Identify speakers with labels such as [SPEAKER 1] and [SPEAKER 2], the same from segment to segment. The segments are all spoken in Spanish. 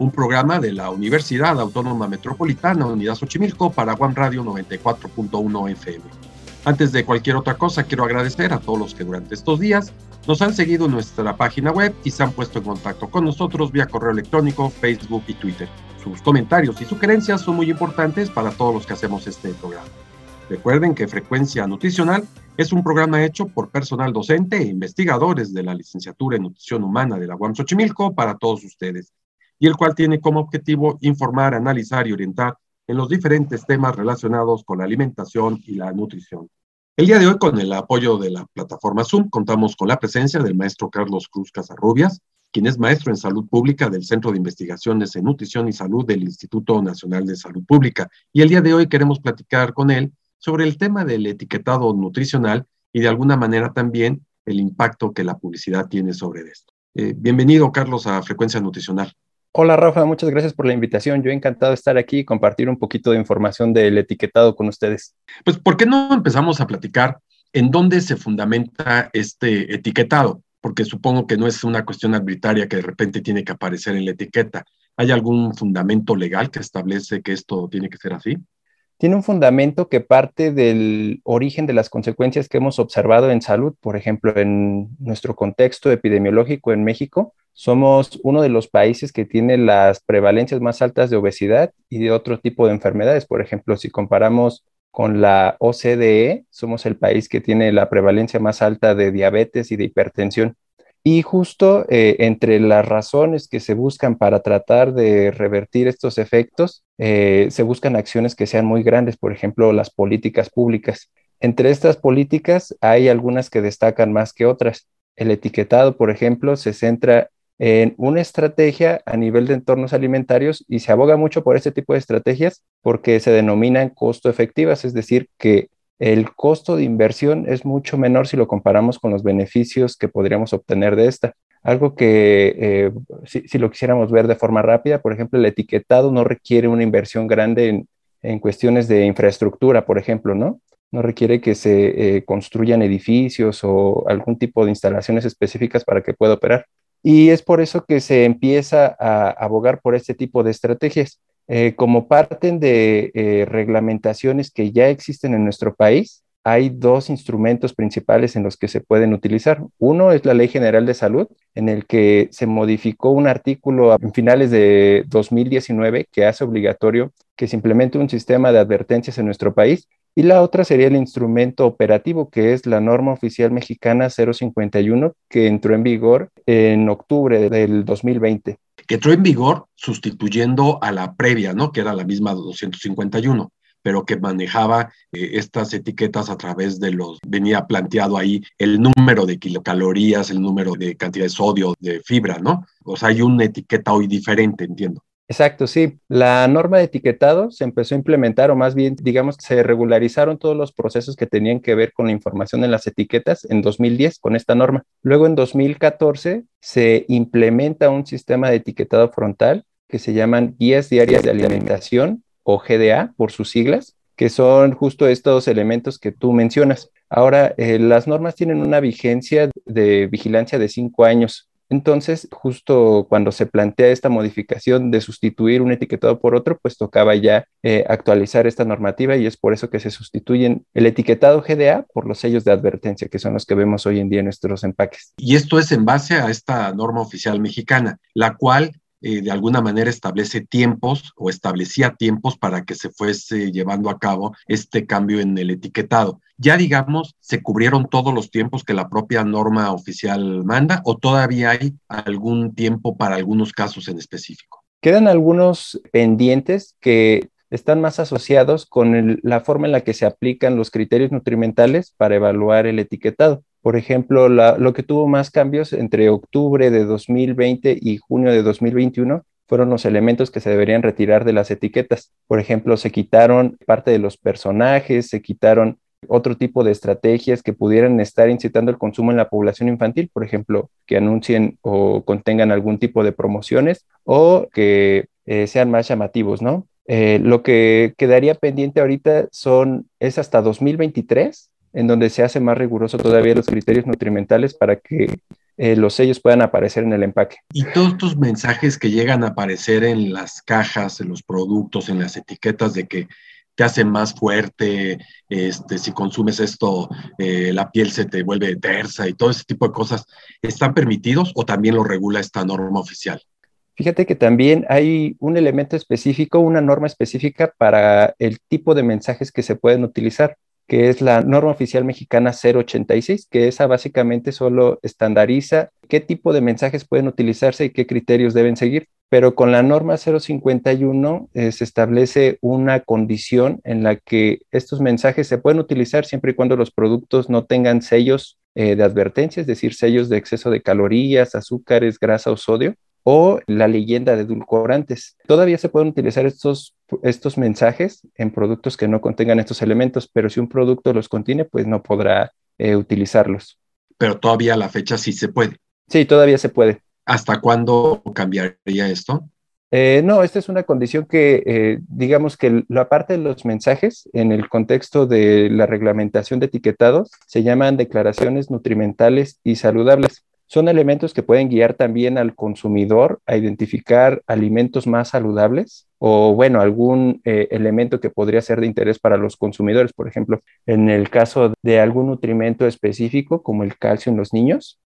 [SPEAKER 1] un programa de la Universidad Autónoma Metropolitana Unidad Xochimilco para One Radio 94.1 FM. Antes de cualquier otra cosa, quiero agradecer a todos los que durante estos días nos han seguido en nuestra página web y se han puesto en contacto con nosotros vía correo electrónico, Facebook y Twitter. Sus comentarios y sugerencias son muy importantes para todos los que hacemos este programa. Recuerden que Frecuencia Nutricional es un programa hecho por personal docente e investigadores de la licenciatura en nutrición humana de la UAM Xochimilco para todos ustedes, y el cual tiene como objetivo informar, analizar y orientar en los diferentes temas relacionados con la alimentación y la nutrición. El día de hoy, con el apoyo de la plataforma Zoom, contamos con la presencia del maestro Carlos Cruz Casarrubias, quien es maestro en salud pública del Centro de Investigaciones en Nutrición y Salud del Instituto Nacional de Salud Pública. Y el día de hoy queremos platicar con él sobre el tema del etiquetado nutricional y de alguna manera también el impacto que la publicidad tiene sobre esto. Eh, bienvenido, Carlos, a Frecuencia Nutricional.
[SPEAKER 2] Hola, Rafa, muchas gracias por la invitación. Yo he encantado de estar aquí y compartir un poquito de información del etiquetado con ustedes.
[SPEAKER 1] Pues, ¿por qué no empezamos a platicar en dónde se fundamenta este etiquetado? Porque supongo que no es una cuestión arbitraria que de repente tiene que aparecer en la etiqueta. ¿Hay algún fundamento legal que establece que esto tiene que ser así?
[SPEAKER 2] tiene un fundamento que parte del origen de las consecuencias que hemos observado en salud. Por ejemplo, en nuestro contexto epidemiológico en México, somos uno de los países que tiene las prevalencias más altas de obesidad y de otro tipo de enfermedades. Por ejemplo, si comparamos con la OCDE, somos el país que tiene la prevalencia más alta de diabetes y de hipertensión. Y justo eh, entre las razones que se buscan para tratar de revertir estos efectos, eh, se buscan acciones que sean muy grandes, por ejemplo, las políticas públicas. Entre estas políticas hay algunas que destacan más que otras. El etiquetado, por ejemplo, se centra en una estrategia a nivel de entornos alimentarios y se aboga mucho por este tipo de estrategias porque se denominan costo efectivas, es decir, que el costo de inversión es mucho menor si lo comparamos con los beneficios que podríamos obtener de esta. Algo que eh, si, lo quisiéramos ver de forma rápida, por ejemplo, el etiquetado no requiere una inversión grande en, cuestiones de infraestructura, por ejemplo, ¿no? No requiere que se eh, construyan edificios o algún tipo de instalaciones específicas para que pueda operar. Y es por eso que se empieza a abogar por este tipo de estrategias. Eh, como parten de eh, reglamentaciones que ya existen en nuestro país, hay dos instrumentos principales en los que se pueden utilizar. Uno es la Ley General de Salud, en el que se modificó un artículo en finales de 2019 que hace obligatorio que se implemente un sistema de advertencias en nuestro país. Y la otra sería el instrumento operativo, que es la norma oficial mexicana 051, que entró en vigor en octubre del 2020
[SPEAKER 1] que entró en vigor sustituyendo a la previa, ¿no? Que era la misma 251 pero que manejaba eh, estas etiquetas a través de los, venía planteado ahí el número de kilocalorías, el número de cantidad de sodio, de fibra, ¿no? O sea, hay una etiqueta hoy diferente, entiendo.
[SPEAKER 2] Exacto, sí. La norma de etiquetado se empezó a implementar, o más bien, digamos, se regularizaron todos los procesos que tenían que ver con la información en las etiquetas en 2010 con esta norma. Luego, en 2014, se implementa un sistema de etiquetado frontal que se llaman guías diarias de alimentación o GDA por sus siglas, que son justo estos elementos que tú mencionas. Ahora, eh, las normas tienen una vigencia de vigilancia de cinco años. Entonces, justo cuando se plantea esta modificación de sustituir un etiquetado por otro, pues tocaba ya eh, actualizar esta normativa y es por eso que se sustituyen el etiquetado GDA por los sellos de advertencia, que son los que vemos hoy en día en nuestros empaques.
[SPEAKER 1] Y esto es en base a esta norma oficial mexicana, la cual eh, de alguna manera establece tiempos o establecía tiempos para que se fuese llevando a cabo este cambio en el etiquetado. Ya digamos, se cubrieron todos los tiempos que la propia norma oficial manda o todavía hay algún tiempo para algunos casos en específico.
[SPEAKER 2] Quedan algunos pendientes que están más asociados con la forma en la que se aplican los criterios nutrimentales para evaluar el etiquetado. Por ejemplo, lo que tuvo más cambios entre octubre de 2020 y junio de 2021 fueron los elementos que se deberían retirar de las etiquetas. Por ejemplo, se quitaron parte de los personajes, se quitaron otro tipo de estrategias que pudieran estar incitando el consumo en la población infantil, por ejemplo, que anuncien o contengan algún tipo de promociones o que eh, sean más llamativos, ¿no? Eh, lo que quedaría pendiente ahorita son, es hasta 2023, en donde se hace más riguroso todavía los criterios nutrimentales para que eh, los sellos puedan aparecer en el empaque.
[SPEAKER 1] Y todos estos mensajes que llegan a aparecer en las cajas, en los productos, en las etiquetas de que te hace más fuerte, este, si consumes esto, eh, la piel se te vuelve tersa y todo ese tipo de cosas, ¿están permitidos o también lo regula esta norma oficial?
[SPEAKER 2] Fíjate que también hay un elemento específico, una norma específica para el tipo de mensajes que se pueden utilizar, que es la norma oficial mexicana 086, que esa básicamente solo estandariza qué tipo de mensajes pueden utilizarse y qué criterios deben seguir. Pero con la norma 051 eh, se establece una condición en la que estos mensajes se pueden utilizar siempre y cuando los productos no tengan sellos eh, de advertencia, es decir, sellos de exceso de calorías, azúcares, grasa o sodio, o la leyenda de edulcorantes. Todavía se pueden utilizar estos, estos mensajes en productos que no contengan estos elementos, pero si un producto los contiene, pues no podrá eh, utilizarlos.
[SPEAKER 1] Pero todavía a la fecha sí se puede.
[SPEAKER 2] Sí, todavía se puede.
[SPEAKER 1] ¿Hasta cuándo cambiaría esto?
[SPEAKER 2] Eh, no, esta es una condición que, eh, digamos que la parte de los mensajes en el contexto de la reglamentación de etiquetados se llaman declaraciones nutrimentales y saludables. Son elementos que pueden guiar también al consumidor a identificar alimentos más saludables o, bueno, algún eh, elemento que podría ser de interés para los consumidores. Por ejemplo, en el caso de algún nutrimento específico, como el calcio en los niños,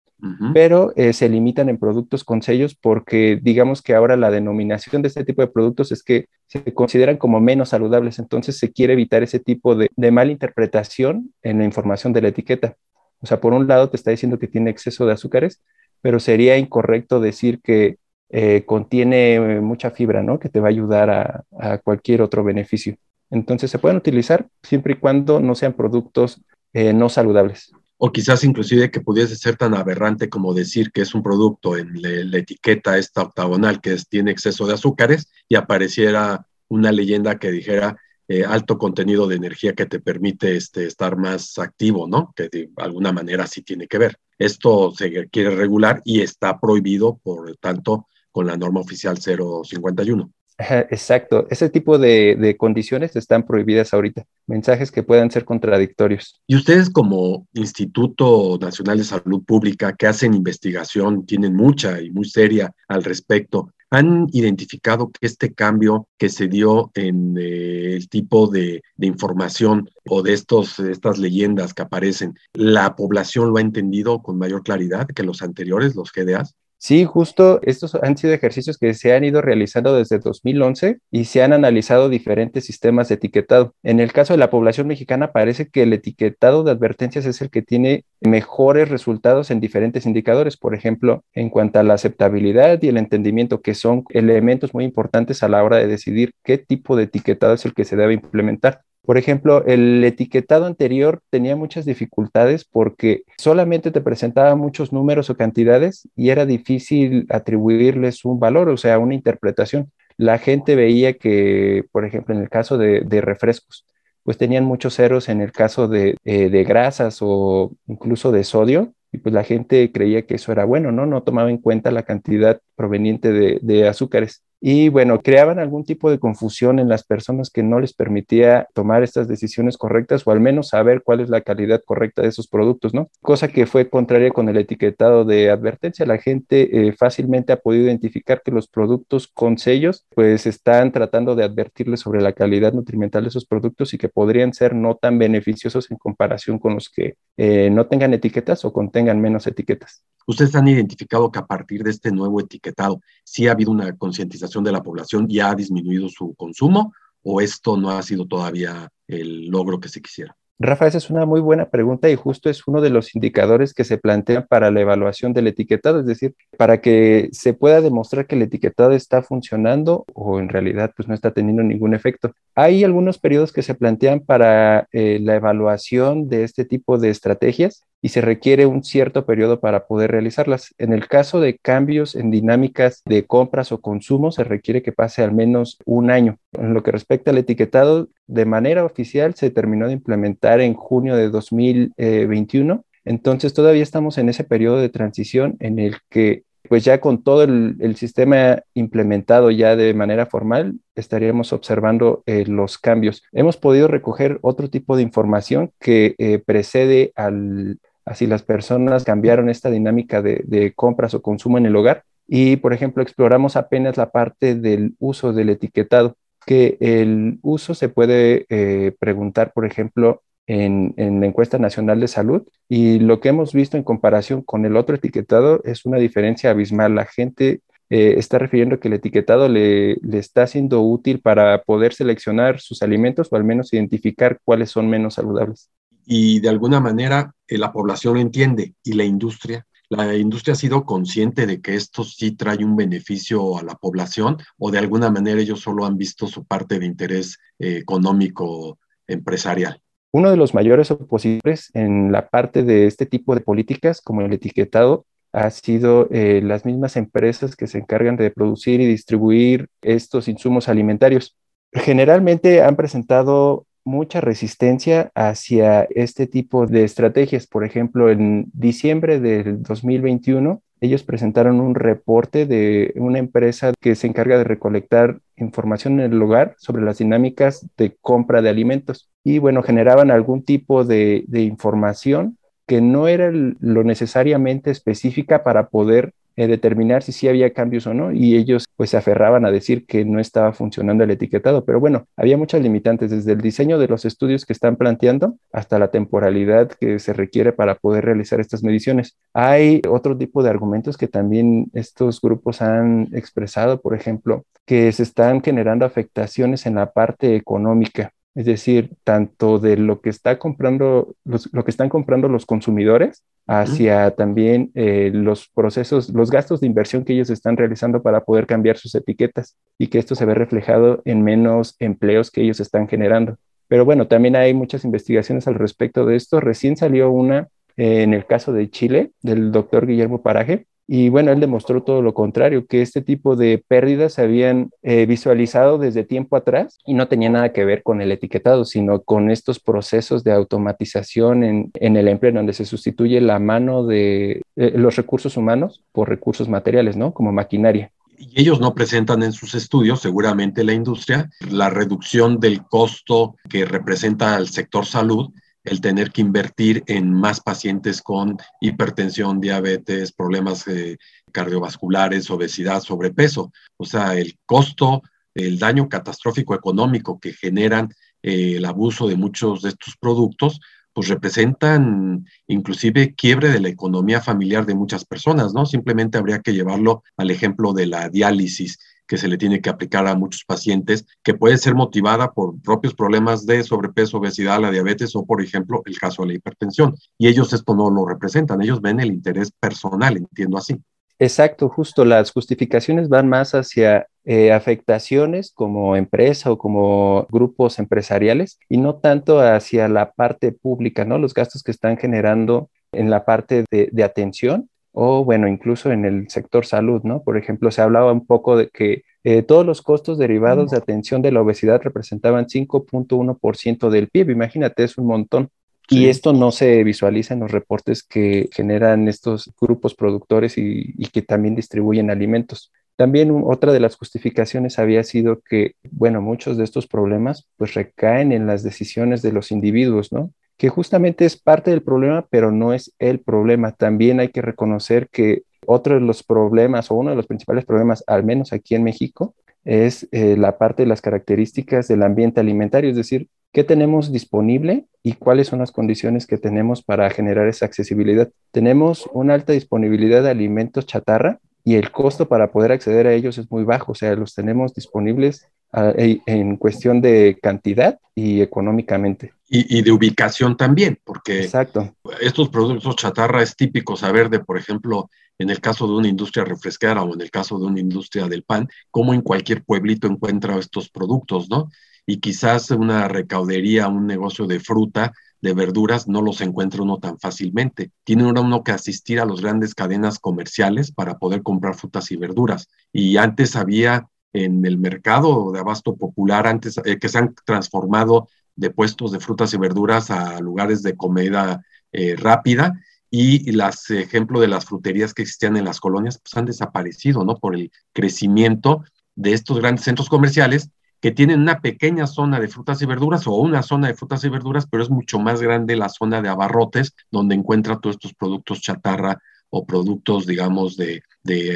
[SPEAKER 2] pero eh, se limitan en productos con sellos porque digamos que ahora la denominación de este tipo de productos es que se consideran como menos saludables, entonces se quiere evitar ese tipo de, de mala interpretación en la información de la etiqueta. O sea, por un lado te está diciendo que tiene exceso de azúcares, pero sería incorrecto decir que eh, contiene eh, mucha fibra, ¿no? Que te va a ayudar a, cualquier otro beneficio. Entonces se pueden utilizar siempre y cuando no sean productos no saludables
[SPEAKER 1] o quizás inclusive que pudiese ser tan aberrante como decir que es un producto en la, etiqueta esta octagonal que tiene exceso de azúcares y apareciera una leyenda que dijera eh, alto contenido de energía que te permite este, estar más activo, ¿no? Que de alguna manera sí tiene que ver. Esto se quiere regular y está prohibido, por tanto, con la norma oficial 051.
[SPEAKER 2] Exacto, ese tipo de, condiciones están prohibidas ahorita, mensajes que puedan ser contradictorios.
[SPEAKER 1] Y ustedes como Instituto Nacional de Salud Pública, que hacen investigación, tienen mucha y muy seria al respecto, ¿han identificado que este cambio que se dio en eh, el tipo de, de, información o de estos, estas leyendas que aparecen, la población lo ha entendido con mayor claridad que los anteriores, los GDAs?
[SPEAKER 2] Sí, justo estos han sido ejercicios que se han ido realizando desde 2011 y se han analizado diferentes sistemas de etiquetado. En el caso de la población mexicana parece que el etiquetado de advertencias es el que tiene mejores resultados en diferentes indicadores, por ejemplo, en cuanto a la aceptabilidad y el entendimiento, que son elementos muy importantes a la hora de decidir qué tipo de etiquetado es el que se debe implementar. Por ejemplo, el etiquetado anterior tenía muchas dificultades porque solamente te presentaba muchos números o cantidades y era difícil atribuirles un valor, o sea, una interpretación. La gente veía que, por ejemplo, en el caso de, refrescos, pues tenían muchos ceros en el caso de, eh, de grasas o incluso de sodio, y pues la gente creía que eso era bueno, ¿no? No tomaba en cuenta la cantidad proveniente de, de azúcares y bueno, creaban algún tipo de confusión en las personas que no les permitía tomar estas decisiones correctas o al menos saber cuál es la calidad correcta de esos productos, ¿no? Cosa que fue contraria con el etiquetado de advertencia. La gente eh, fácilmente ha podido identificar que los productos con sellos pues están tratando de advertirles sobre la calidad nutrimental de esos productos y que podrían ser no tan beneficiosos en comparación con los que eh, no tengan etiquetas o contengan menos etiquetas.
[SPEAKER 1] Ustedes han identificado que a partir de este nuevo etiquetado sí ha habido una concientización de la población y ha disminuido su consumo o esto no ha sido todavía el logro que se quisiera?
[SPEAKER 2] Rafa, esa es una muy buena pregunta y justo es uno de los indicadores que se plantean para la evaluación del etiquetado, es decir, para que se pueda demostrar que el etiquetado está funcionando o en realidad pues no está teniendo ningún efecto. Hay algunos periodos que se plantean para eh, la evaluación de este tipo de estrategias y se requiere un cierto periodo para poder realizarlas. En el caso de cambios en dinámicas de compras o consumo, se requiere que pase al menos un año. En lo que respecta al etiquetado, de manera oficial se terminó de implementar en junio de 2021. Entonces todavía estamos en ese periodo de transición en el que pues ya con todo el, sistema implementado ya de manera formal, estaríamos observando eh, los cambios. Hemos podido recoger otro tipo de información que eh, precede al, así las personas cambiaron esta dinámica de, compras o consumo en el hogar. Y, por ejemplo, exploramos apenas la parte del uso del etiquetado, que el uso se puede eh, preguntar, por ejemplo, en, la encuesta nacional de salud y lo que hemos visto en comparación con el otro etiquetado es una diferencia abismal. La gente eh, está refiriendo que el etiquetado le, le, está siendo útil para poder seleccionar sus alimentos o al menos identificar cuáles son menos saludables.
[SPEAKER 1] Y de alguna manera eh, la población entiende y la industria. La industria ha sido consciente de que esto sí trae un beneficio a la población o de alguna manera ellos solo han visto su parte de interés eh, económico empresarial.
[SPEAKER 2] Uno de los mayores opositores en la parte de este tipo de políticas, como el etiquetado, ha sido eh, las mismas empresas que se encargan de producir y distribuir estos insumos alimentarios. Generalmente han presentado mucha resistencia hacia este tipo de estrategias. Por ejemplo, en diciembre del 2021, ellos presentaron un reporte de una empresa que se encarga de recolectar información en el hogar sobre las dinámicas de compra de alimentos. Y bueno, generaban algún tipo de, información que no era lo necesariamente específica para poder eh, determinar si sí había cambios o no y ellos pues se aferraban a decir que no estaba funcionando el etiquetado, pero bueno, había muchas limitantes desde el diseño de los estudios que están planteando hasta la temporalidad que se requiere para poder realizar estas mediciones. Hay otro tipo de argumentos que también estos grupos han expresado, por ejemplo, que se están generando afectaciones en la parte económica es decir, tanto de lo que está comprando, lo que están comprando los consumidores, hacia también eh, los procesos, los gastos de inversión que ellos están realizando para poder cambiar sus etiquetas y que esto se ve reflejado en menos empleos que ellos están generando. Pero bueno, también hay muchas investigaciones al respecto de esto. Recién salió una eh, en el caso de Chile, del doctor Guillermo Paraje, y bueno, él demostró todo lo contrario, que este tipo de pérdidas se habían eh, visualizado desde tiempo atrás y no tenía nada que ver con el etiquetado, sino con estos procesos de automatización en, el empleo, donde se sustituye la mano de eh, los recursos humanos por recursos materiales, ¿no? Como maquinaria.
[SPEAKER 1] Y ellos no presentan en sus estudios, seguramente la industria, la reducción del costo que representa al sector salud el tener que invertir en más pacientes con hipertensión, diabetes, problemas eh, cardiovasculares, obesidad, sobrepeso. O sea, el costo, el daño catastrófico económico que generan eh, el abuso de muchos de estos productos, pues representan inclusive quiebre de la economía familiar de muchas personas, ¿no? Simplemente habría que llevarlo al ejemplo de la diálisis que se le tiene que aplicar a muchos pacientes, que puede ser motivada por propios problemas de sobrepeso, obesidad, la diabetes o, por ejemplo, el caso de la hipertensión. Y ellos esto no lo representan, ellos ven el interés personal, entiendo así.
[SPEAKER 2] Exacto, justo las justificaciones van más hacia eh, afectaciones como empresa o como grupos empresariales y no tanto hacia la parte pública, ¿no? Los gastos que están generando en la parte de, de atención o bueno, incluso en el sector salud, ¿no? Por ejemplo, se hablaba un poco de que eh, todos los costos derivados de atención de la obesidad representaban 5.1% del PIB. Imagínate, es un montón. Y esto no se visualiza en los reportes que generan estos grupos productores y, y que también distribuyen alimentos. También otra de las justificaciones había sido que, bueno, muchos de estos problemas pues recaen en las decisiones de los individuos, ¿no? Que justamente es parte del problema, pero no es el problema. También hay que reconocer que otro de los problemas o uno de los principales problemas, al menos aquí en México, es eh, la parte de las características del ambiente alimentario, es decir, qué tenemos disponible y cuáles son las condiciones que tenemos para generar esa accesibilidad. Tenemos una alta disponibilidad de alimentos chatarra y el costo para poder acceder a ellos es muy bajo, o sea, los tenemos disponibles e, en cuestión de cantidad y económicamente.
[SPEAKER 1] Y, de ubicación también, porque
[SPEAKER 2] Exacto.
[SPEAKER 1] estos productos chatarra es típico saber de, por ejemplo, en el caso de una industria refresquera o en el caso de una industria del pan, cómo en cualquier pueblito encuentra estos productos, ¿no? Y quizás una recaudería, un negocio de fruta, de verduras no los encuentra uno tan fácilmente. Tiene uno que asistir a las grandes cadenas comerciales para poder comprar frutas y verduras. Y antes había en el mercado de abasto popular, antes eh, que se han transformado de puestos de frutas y verduras a lugares de comida eh, rápida y las ejemplo de las fruterías que existían en las colonias pues han desaparecido, ¿no? Por el crecimiento de estos grandes centros comerciales que tienen una pequeña zona de frutas y verduras o una zona de frutas y verduras, pero es mucho más grande la zona de abarrotes, donde encuentra todos estos productos chatarra o productos, digamos, de,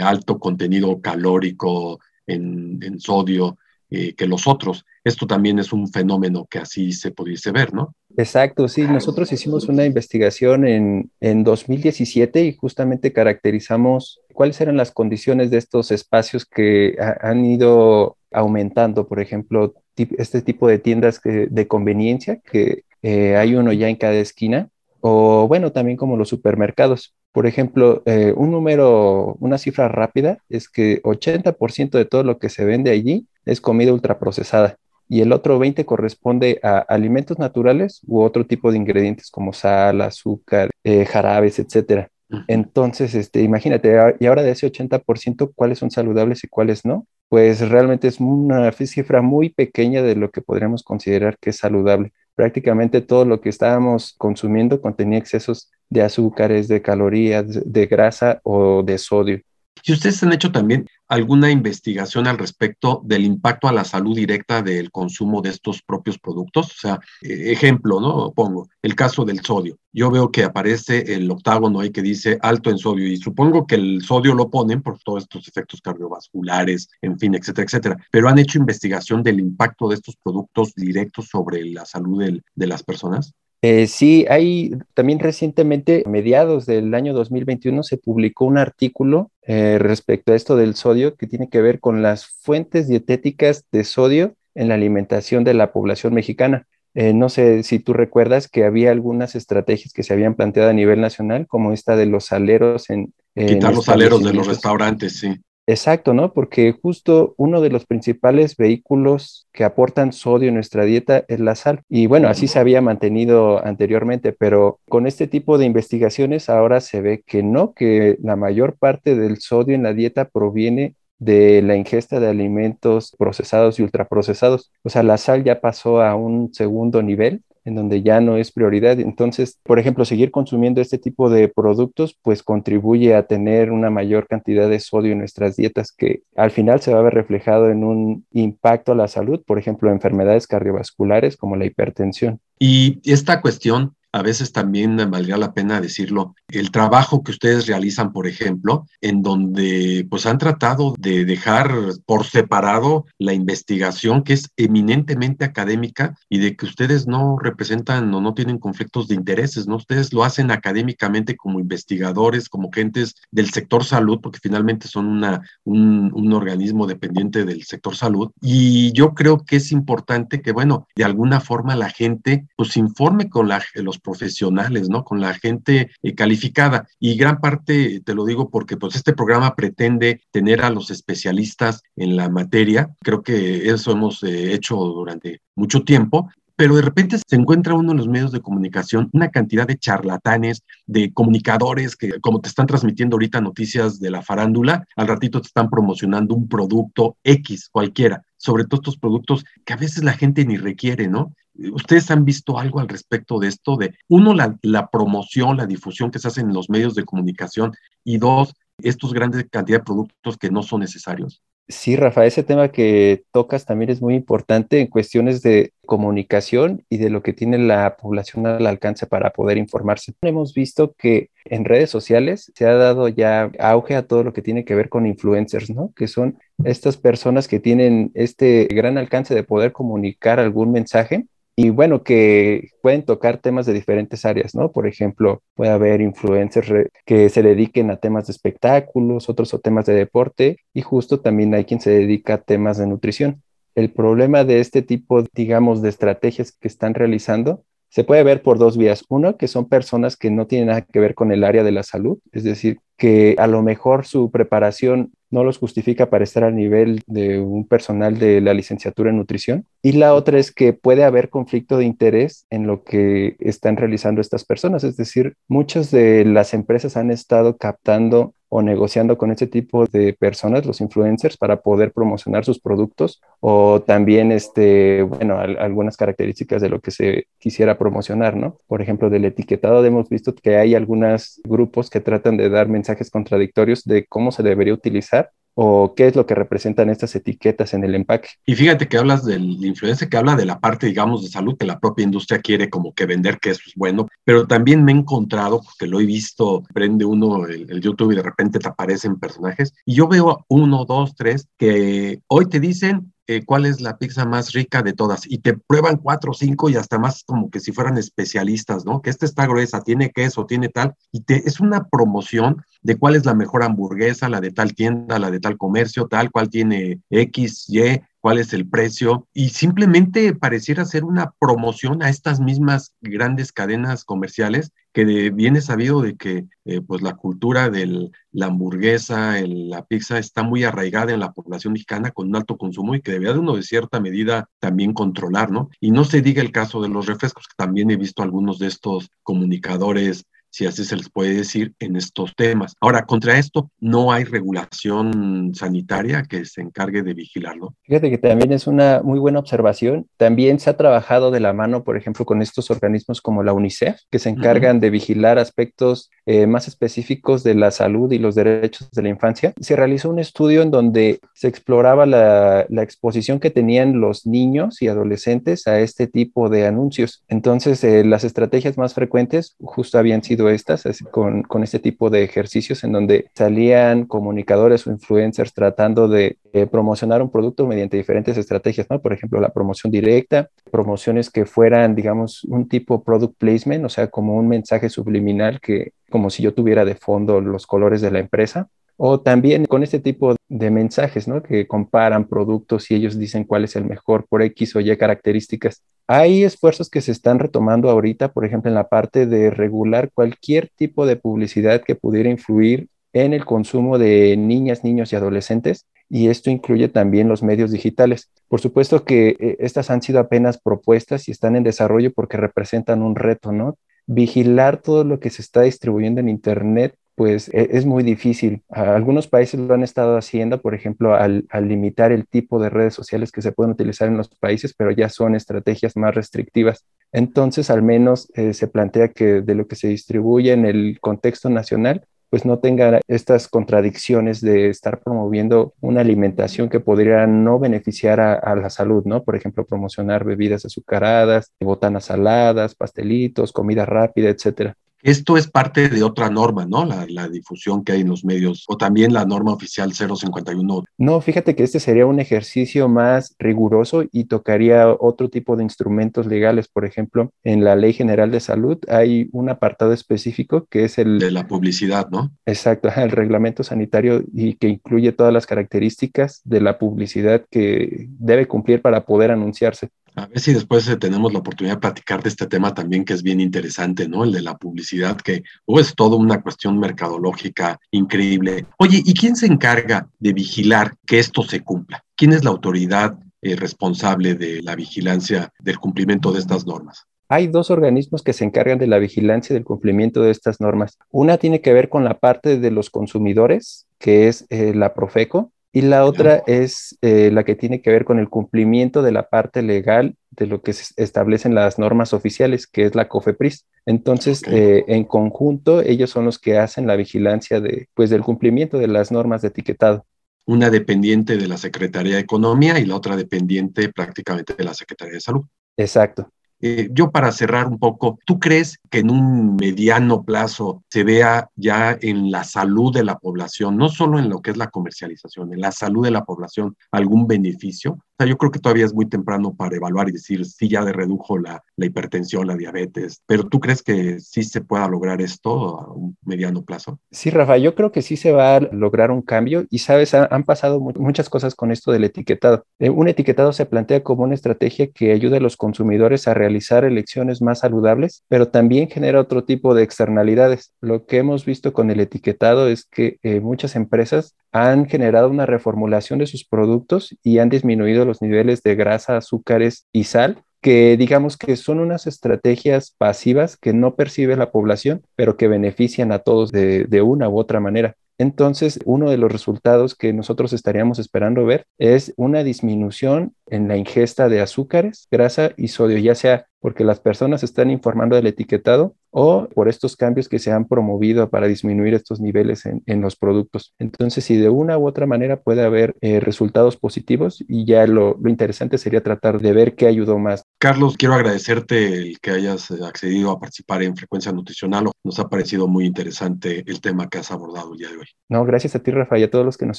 [SPEAKER 1] alto contenido calórico en, sodio eh, que los otros. Esto también es un fenómeno que así se pudiese ver, ¿no?
[SPEAKER 2] Exacto, sí. Nosotros hicimos una investigación en, en 2017 y justamente caracterizamos cuáles eran las condiciones de estos espacios que han ido aumentando, por ejemplo, este tipo de tiendas de conveniencia, que eh, hay uno ya en cada esquina, o bueno, también como los supermercados. Por ejemplo, eh, un número, una cifra rápida es que 80% de todo lo que se vende allí es comida ultraprocesada y el otro 20 corresponde a alimentos naturales u otro tipo de ingredientes como sal, azúcar, eh, jarabes, etcétera. Entonces, este, imagínate, y ahora de ese 80%, ¿cuáles son saludables y cuáles no? Pues realmente es una cifra muy pequeña de lo que podríamos considerar que es saludable. Prácticamente todo lo que estábamos consumiendo contenía excesos de azúcares, de calorías, de grasa o de sodio.
[SPEAKER 1] Si ustedes han hecho también alguna investigación al respecto del impacto a la salud directa del consumo de estos propios productos, o sea, eh, ejemplo, ¿no? Pongo el caso del sodio. Yo veo que aparece el octágono ahí que dice alto en sodio y supongo que el sodio lo ponen por todos estos efectos cardiovasculares, en fin, etcétera, etcétera. Pero han hecho investigación del impacto de estos productos directos sobre la salud de las personas.
[SPEAKER 2] Eh, sí, hay también recientemente, a mediados del año 2021, se publicó un artículo eh, respecto a esto del sodio que tiene que ver con las fuentes dietéticas de sodio en la alimentación de la población mexicana. Eh, no sé si tú recuerdas que había algunas estrategias que se habían planteado a nivel nacional, como esta de los aleros en...
[SPEAKER 1] Quitar los aleros de los restaurantes, sí.
[SPEAKER 2] Exacto, ¿no? Porque justo uno de los principales vehículos que aportan sodio en nuestra dieta es la sal. Y bueno, así se había mantenido anteriormente, pero con este tipo de investigaciones ahora se ve que no, que la mayor parte del sodio en la dieta proviene de la ingesta de alimentos procesados y ultraprocesados. O sea, la sal ya pasó a un segundo nivel en donde ya no es prioridad. Entonces, por ejemplo, seguir consumiendo este tipo de productos, pues contribuye a tener una mayor cantidad de sodio en nuestras dietas, que al final se va a ver reflejado en un impacto a la salud, por ejemplo, enfermedades cardiovasculares como la hipertensión.
[SPEAKER 1] Y esta cuestión a veces también valdría la pena decirlo, el trabajo que ustedes realizan, por ejemplo, en donde pues han tratado de dejar por separado la investigación que es eminentemente académica y de que ustedes no representan o no tienen conflictos de intereses, ¿no? Ustedes lo hacen académicamente como investigadores, como gentes del sector salud, porque finalmente son una, un, un organismo dependiente del sector salud. Y yo creo que es importante que, bueno, de alguna forma la gente pues informe con los profesionales, ¿no? Con la gente eh, calificada. Y gran parte, te lo digo porque pues este programa pretende tener a los especialistas en la materia. Creo que eso hemos eh, hecho durante mucho tiempo pero de repente se encuentra uno en los medios de comunicación una cantidad de charlatanes, de comunicadores que como te están transmitiendo ahorita noticias de la farándula, al ratito te están promocionando un producto X cualquiera, sobre todo estos productos que a veces la gente ni requiere, ¿no? ¿Ustedes han visto algo al respecto de esto? De, uno, la, promoción, la difusión que se hace en los medios de comunicación y dos, estos grandes cantidad de productos que no son necesarios.
[SPEAKER 2] Sí, Rafa, ese tema que tocas también es muy importante en cuestiones de comunicación y de lo que tiene la población al alcance para poder informarse. Hemos visto que en redes sociales se ha dado ya auge a todo lo que tiene que ver con influencers, ¿no? Que son estas personas que tienen este gran alcance de poder comunicar algún mensaje y bueno, que pueden tocar temas de diferentes áreas, ¿no? Por ejemplo, puede haber influencers que se dediquen a temas de espectáculos, otros a temas de deporte y justo también hay quien se dedica a temas de nutrición. El problema de este tipo, digamos, de estrategias que están realizando se puede ver por dos vías. Uno, que son personas que no tienen nada que ver con el área de la salud, es decir, que a lo mejor su preparación no los justifica para estar al nivel de un personal de la licenciatura en nutrición. Y la otra es que puede haber conflicto de interés en lo que están realizando estas personas. Es decir, muchas de las empresas han estado captando o negociando con ese tipo de personas, los influencers, para poder promocionar sus productos o también, este, bueno, algunas características de lo que se quisiera promocionar, ¿no? Por ejemplo, del etiquetado hemos visto que hay algunos grupos que tratan de dar mensajes contradictorios de cómo se debería utilizar o qué es lo que representan estas etiquetas en el empaque.
[SPEAKER 1] Y fíjate que hablas del influencer que habla de la parte, digamos, de salud que la propia industria quiere como que vender que eso es bueno, pero también me he encontrado, porque lo he visto, prende uno el, el YouTube y de repente te aparecen personajes, y yo veo uno, dos, tres, que hoy te dicen eh, cuál es la pizza más rica de todas y te prueban cuatro cinco y hasta más como que si fueran especialistas, ¿no? Que esta está gruesa, tiene queso, tiene tal, y te, es una promoción de cuál es la mejor hamburguesa, la de tal tienda, la de tal comercio, tal, cual tiene X, Y, cuál es el precio y simplemente pareciera ser una promoción a estas mismas grandes cadenas comerciales que viene sabido de que eh, pues la cultura de la hamburguesa, la pizza está muy arraigada en la población mexicana con un alto consumo y que debía de uno de cierta medida también controlar, ¿no? Y no se diga el caso de los refrescos, que también he visto algunos de estos comunicadores si así se les puede decir, en estos temas. Ahora, contra esto, no hay regulación sanitaria que se encargue de vigilarlo.
[SPEAKER 2] Fíjate que también es una muy buena observación. También se ha trabajado de la mano, por ejemplo, con estos organismos como la UNICEF, que se encargan de vigilar aspectos eh, más específicos de la salud y los derechos de la infancia. Se realizó un estudio en donde se exploraba la, exposición que tenían los niños y adolescentes a este tipo de anuncios. Entonces, eh, las estrategias más frecuentes justo habían sido estas, con, este tipo de ejercicios en donde salían comunicadores o influencers tratando de eh, promocionar un producto mediante diferentes estrategias. Por ejemplo, la promoción directa, promociones que fueran, digamos, un tipo product placement, o sea, como un mensaje subliminal que, como si yo tuviera de fondo los colores de la empresa, o también con este tipo de mensajes, ¿no? Que comparan productos y ellos dicen cuál es el mejor por X o Y características. Hay esfuerzos que se están retomando ahorita, por ejemplo, en la parte de regular cualquier tipo de publicidad que pudiera influir en el consumo de niñas, niños y adolescentes, y esto incluye también los medios digitales. Por supuesto que eh, estas han sido apenas propuestas y están en desarrollo porque representan un reto, ¿no? Vigilar todo lo que se está distribuyendo en Internet pues e, es muy difícil. Algunos países lo han estado haciendo, por ejemplo, al, limitar el tipo de redes sociales que se pueden utilizar en los países, pero ya son estrategias más restrictivas. Entonces, al menos eh, se plantea que de lo que se distribuye en el contexto nacional, pues no tenga estas contradicciones de estar promoviendo una alimentación que podría no beneficiar a, a, la salud, ¿no? Por ejemplo, promocionar bebidas azucaradas, botanas saladas, pastelitos, comida rápida, etcétera.
[SPEAKER 1] Esto es parte de otra norma, ¿no? La, difusión que hay en los medios, o también la norma oficial 051.
[SPEAKER 2] No, fíjate que este sería un ejercicio más riguroso y tocaría otro tipo de instrumentos legales. Por ejemplo, en la Ley General de Salud hay un apartado específico que es el...
[SPEAKER 1] De la publicidad, ¿no?
[SPEAKER 2] Exacto, el reglamento sanitario y que incluye todas las características de la publicidad que debe cumplir para poder anunciarse.
[SPEAKER 1] A ver si después eh, tenemos la oportunidad de platicar de este tema también que es bien interesante, ¿no? El de la publicidad, que oh, es toda una cuestión mercadológica increíble. Oye, ¿y quién se encarga de vigilar que esto se cumpla? ¿Quién es la autoridad eh, responsable de la vigilancia del cumplimiento de estas normas?
[SPEAKER 2] Hay dos organismos que se encargan de la vigilancia del cumplimiento de estas normas. Una tiene que ver con la parte de los consumidores, que es eh, la Profeco, y la otra es eh, la que tiene que ver con el cumplimiento de la parte legal de lo que se establecen las normas oficiales, que es la COFEPRIS. Entonces, eh, en conjunto, ellos son los que hacen la vigilancia de, pues, del cumplimiento de las normas de etiquetado.
[SPEAKER 1] Una dependiente de la Secretaría de Economía y la otra dependiente prácticamente de la Secretaría de Salud.
[SPEAKER 2] Exacto.
[SPEAKER 1] Eh, yo para cerrar un poco, ¿tú crees que en un mediano plazo se vea ya en la salud de la población, no solo en lo que es la comercialización, en la salud de la población, algún beneficio? yo creo que todavía es muy temprano para evaluar y decir si ya redujo la, hipertensión, la diabetes, pero ¿tú crees que sí se pueda lograr esto a un mediano plazo?
[SPEAKER 2] Sí, Rafa, yo creo que sí se va a lograr un cambio y sabes, han pasado muchas cosas con esto del etiquetado. Eh, un etiquetado se plantea como una estrategia que ayuda a los consumidores a realizar realizar elecciones más saludables, pero también genera otro tipo de externalidades. Lo que hemos visto con el etiquetado es que eh, muchas empresas han generado una reformulación de sus productos y han disminuido los niveles de grasa, azúcares y sal que digamos que son unas estrategias pasivas que no percibe la población, pero que benefician a todos de, una u otra manera. Entonces, uno de los resultados que nosotros estaríamos esperando ver es una disminución en la ingesta de azúcares, grasa y sodio, ya sea porque las personas están informando del etiquetado o por estos cambios que se han promovido para disminuir estos niveles en, los productos. Entonces, si de una u otra manera puede haber eh, resultados positivos y ya lo, lo, interesante sería tratar de ver qué ayudó más.
[SPEAKER 1] Carlos, quiero agradecerte el que hayas eh, accedido a participar en Frecuencia Nutricional. Nos ha parecido muy interesante el tema que has abordado el día de hoy.
[SPEAKER 2] No, gracias a ti, Rafa, y a todos los que nos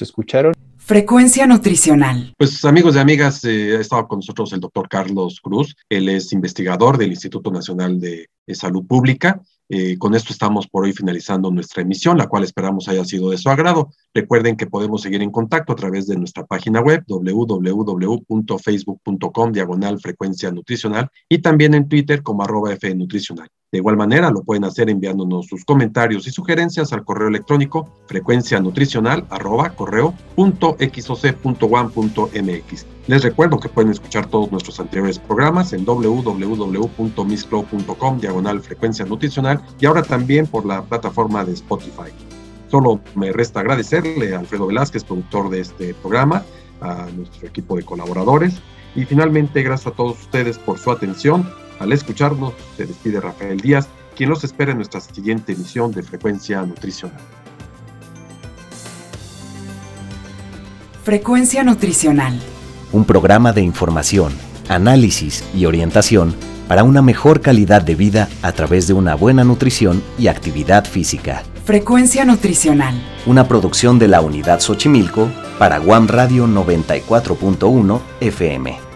[SPEAKER 2] escucharon.
[SPEAKER 3] Frecuencia Nutricional.
[SPEAKER 1] Pues amigos y amigas, eh, ha estado con nosotros el doctor Carlos Cruz. Él es investigador del Instituto Nacional de Salud Pública eh, con esto estamos por hoy finalizando nuestra emisión, la cual esperamos haya sido de su agrado. Recuerden que podemos seguir en contacto a través de nuestra página web www.facebook.com diagonal frecuencia nutricional y también en Twitter como arroba Nutricional. De igual manera, lo pueden hacer enviándonos sus comentarios y sugerencias al correo electrónico frecuencia nutricional arroba correo punto mx. Les recuerdo que pueden escuchar todos nuestros anteriores programas en www.misclow.com diagonal frecuencia nutricional y ahora también por la plataforma de Spotify. Solo me resta agradecerle a Alfredo Velázquez, productor de este programa, a nuestro equipo de colaboradores y finalmente gracias a todos ustedes por su atención. Al escucharnos, se despide Rafael Díaz, quien los espera en nuestra siguiente emisión de Frecuencia Nutricional.
[SPEAKER 3] Frecuencia Nutricional
[SPEAKER 4] un programa de información, análisis y orientación para una mejor calidad de vida a través de una buena nutrición y actividad física.
[SPEAKER 3] Frecuencia Nutricional.
[SPEAKER 4] Una producción de la Unidad Xochimilco para Guam Radio 94.1 FM.